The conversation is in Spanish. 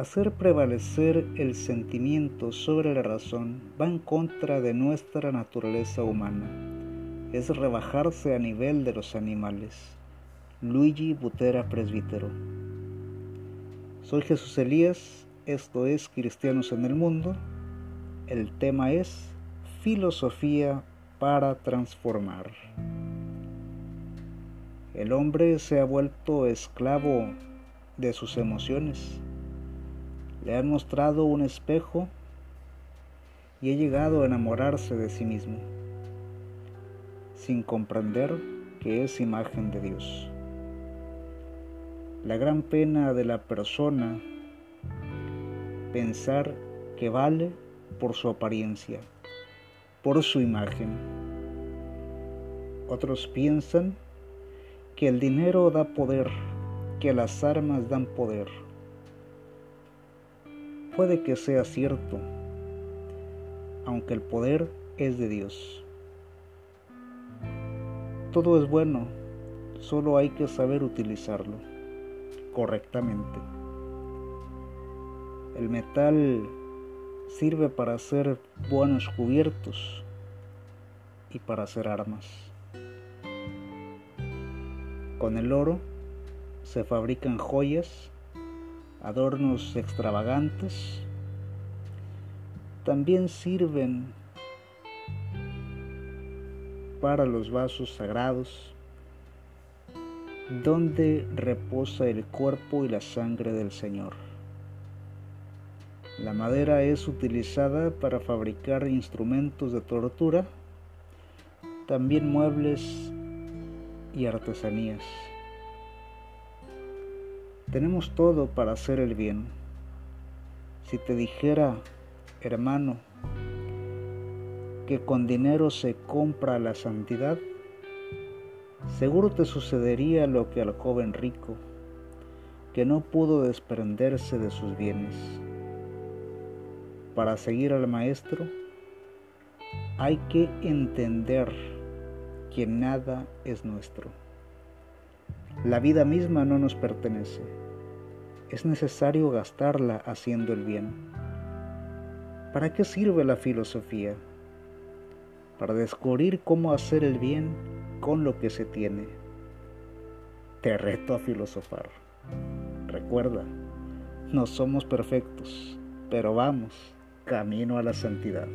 Hacer prevalecer el sentimiento sobre la razón va en contra de nuestra naturaleza humana. Es rebajarse a nivel de los animales. Luigi Butera Presbítero. Soy Jesús Elías, esto es Cristianos en el Mundo. El tema es Filosofía para transformar. El hombre se ha vuelto esclavo de sus emociones le han mostrado un espejo y he llegado a enamorarse de sí mismo, sin comprender que es imagen de Dios. La gran pena de la persona pensar que vale por su apariencia, por su imagen. Otros piensan que el dinero da poder, que las armas dan poder Puede que sea cierto, aunque el poder es de Dios. Todo es bueno, solo hay que saber utilizarlo correctamente. El metal sirve para hacer buenos cubiertos y para hacer armas. Con el oro se fabrican joyas adornos extravagantes, también sirven para los vasos sagrados donde reposa el cuerpo y la sangre del Señor. La madera es utilizada para fabricar instrumentos de tortura, también muebles y artesanías. Tenemos todo para hacer el bien. Si te dijera, hermano, que con dinero se compra la santidad, seguro te sucedería lo que al joven rico, que no pudo desprenderse de sus bienes. Para seguir al Maestro hay que entender que nada es nuestro. La vida misma no nos pertenece. Es necesario gastarla haciendo el bien. ¿Para qué sirve la filosofía? Para descubrir cómo hacer el bien con lo que se tiene. Te reto a filosofar. Recuerda, no somos perfectos, pero vamos camino a la santidad.